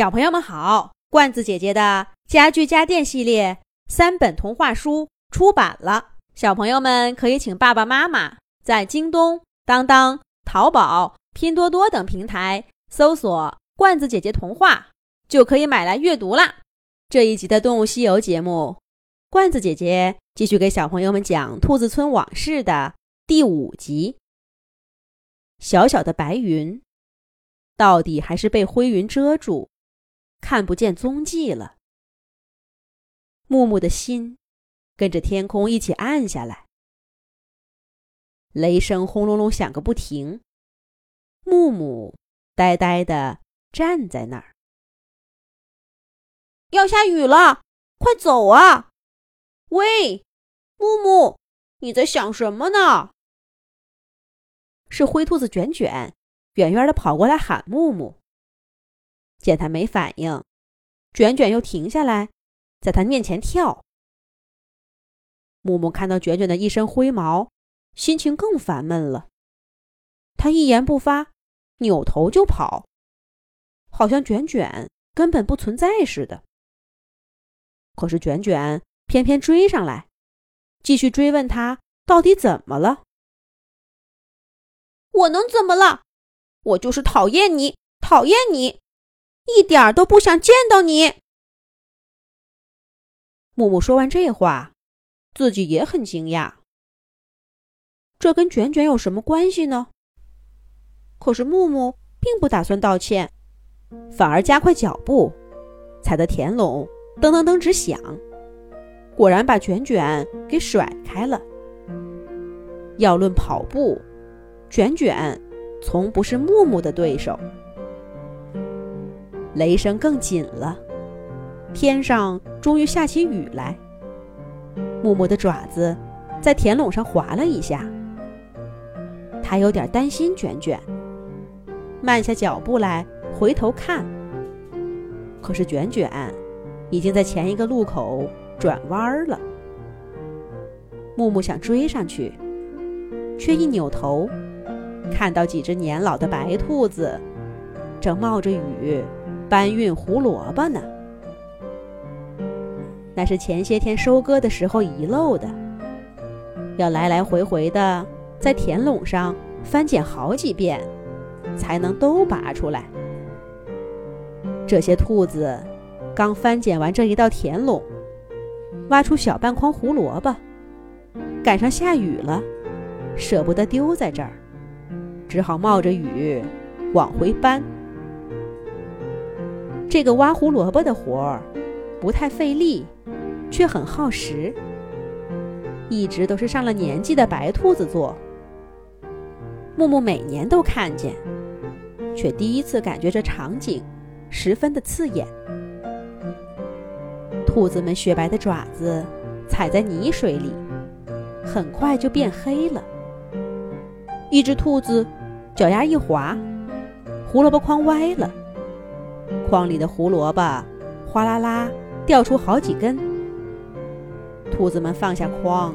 小朋友们好，罐子姐姐的家具家电系列三本童话书出版了，小朋友们可以请爸爸妈妈在京东、当当、淘宝、拼多多等平台搜索“罐子姐姐童话”，就可以买来阅读啦。这一集的《动物西游》节目，罐子姐姐继续给小朋友们讲《兔子村往事》的第五集。小小的白云，到底还是被灰云遮住。看不见踪迹了。木木的心跟着天空一起暗下来，雷声轰隆隆响个不停。木木呆呆的站在那儿。要下雨了，快走啊！喂，木木，你在想什么呢？是灰兔子卷卷，远远的跑过来喊木木。见他没反应，卷卷又停下来，在他面前跳。木木看到卷卷的一身灰毛，心情更烦闷了。他一言不发，扭头就跑，好像卷卷根本不存在似的。可是卷卷偏偏追上来，继续追问他到底怎么了。我能怎么了？我就是讨厌你，讨厌你。一点儿都不想见到你。木木说完这话，自己也很惊讶。这跟卷卷有什么关系呢？可是木木并不打算道歉，反而加快脚步，踩得田垄噔噔噔直响，果然把卷卷给甩开了。要论跑步，卷卷从不是木木的对手。雷声更紧了，天上终于下起雨来。木木的爪子在田垄上划了一下，他有点担心卷卷，慢下脚步来回头看。可是卷卷已经在前一个路口转弯了。木木想追上去，却一扭头，看到几只年老的白兔子正冒着雨。搬运胡萝卜呢，那是前些天收割的时候遗漏的，要来来回回的在田垄上翻捡好几遍，才能都拔出来。这些兔子刚翻捡完这一道田垄，挖出小半筐胡萝卜，赶上下雨了，舍不得丢在这儿，只好冒着雨往回搬。这个挖胡萝卜的活儿不太费力，却很耗时。一直都是上了年纪的白兔子做。木木每年都看见，却第一次感觉这场景十分的刺眼。兔子们雪白的爪子踩在泥水里，很快就变黑了。一只兔子脚丫一滑，胡萝卜筐歪了。筐里的胡萝卜哗啦啦掉出好几根，兔子们放下筐，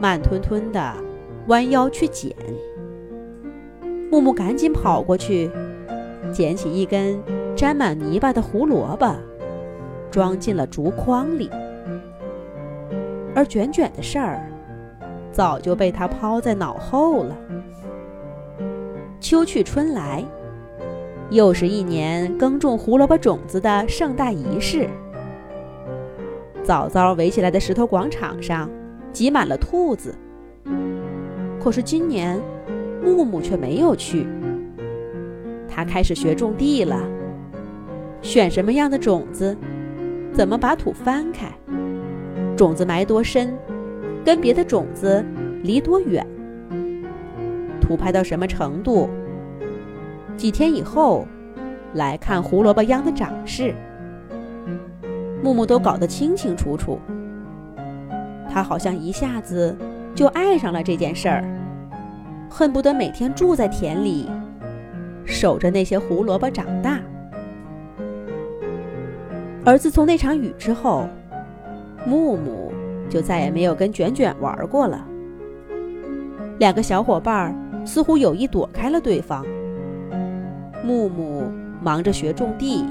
慢吞吞地弯腰去捡。木木赶紧跑过去，捡起一根沾满泥巴的胡萝卜，装进了竹筐里。而卷卷的事儿早就被他抛在脑后了。秋去春来。又是一年耕种胡萝卜种子的盛大仪式。早早围起来的石头广场上，挤满了兔子。可是今年，木木却没有去。他开始学种地了，选什么样的种子，怎么把土翻开，种子埋多深，跟别的种子离多远，土拍到什么程度。几天以后，来看胡萝卜秧的长势，木木都搞得清清楚楚。他好像一下子就爱上了这件事儿，恨不得每天住在田里，守着那些胡萝卜长大。而自从那场雨之后，木木就再也没有跟卷卷玩过了。两个小伙伴似乎有意躲开了对方。木木忙着学种地，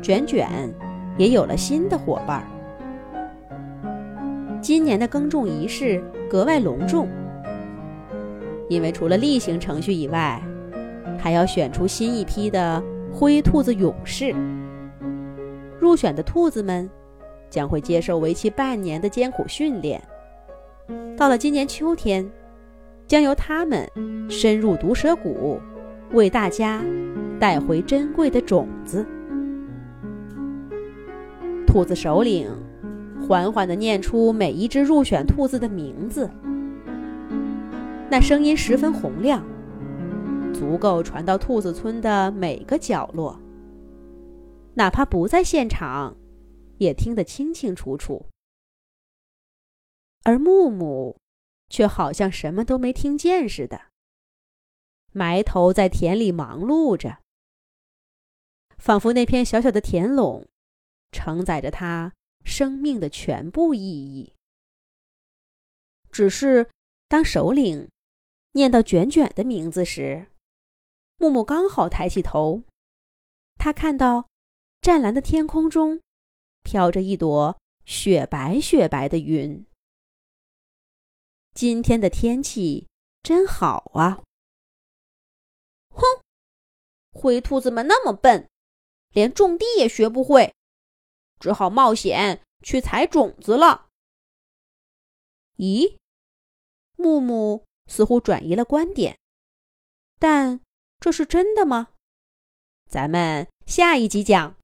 卷卷也有了新的伙伴。今年的耕种仪式格外隆重，因为除了例行程序以外，还要选出新一批的灰兔子勇士。入选的兔子们将会接受为期半年的艰苦训练。到了今年秋天，将由他们深入毒蛇谷，为大家带回珍贵的种子。兔子首领缓缓地念出每一只入选兔子的名字，那声音十分洪亮，足够传到兔子村的每个角落。哪怕不在现场，也听得清清楚楚。而木木却好像什么都没听见似的，埋头在田里忙碌着，仿佛那片小小的田垄承载着他生命的全部意义。只是当首领念到卷卷的名字时，木木刚好抬起头，他看到。湛蓝的天空中，飘着一朵雪白雪白的云。今天的天气真好啊！哼，灰兔子们那么笨，连种地也学不会，只好冒险去采种子了。咦，木木似乎转移了观点，但这是真的吗？咱们下一集讲。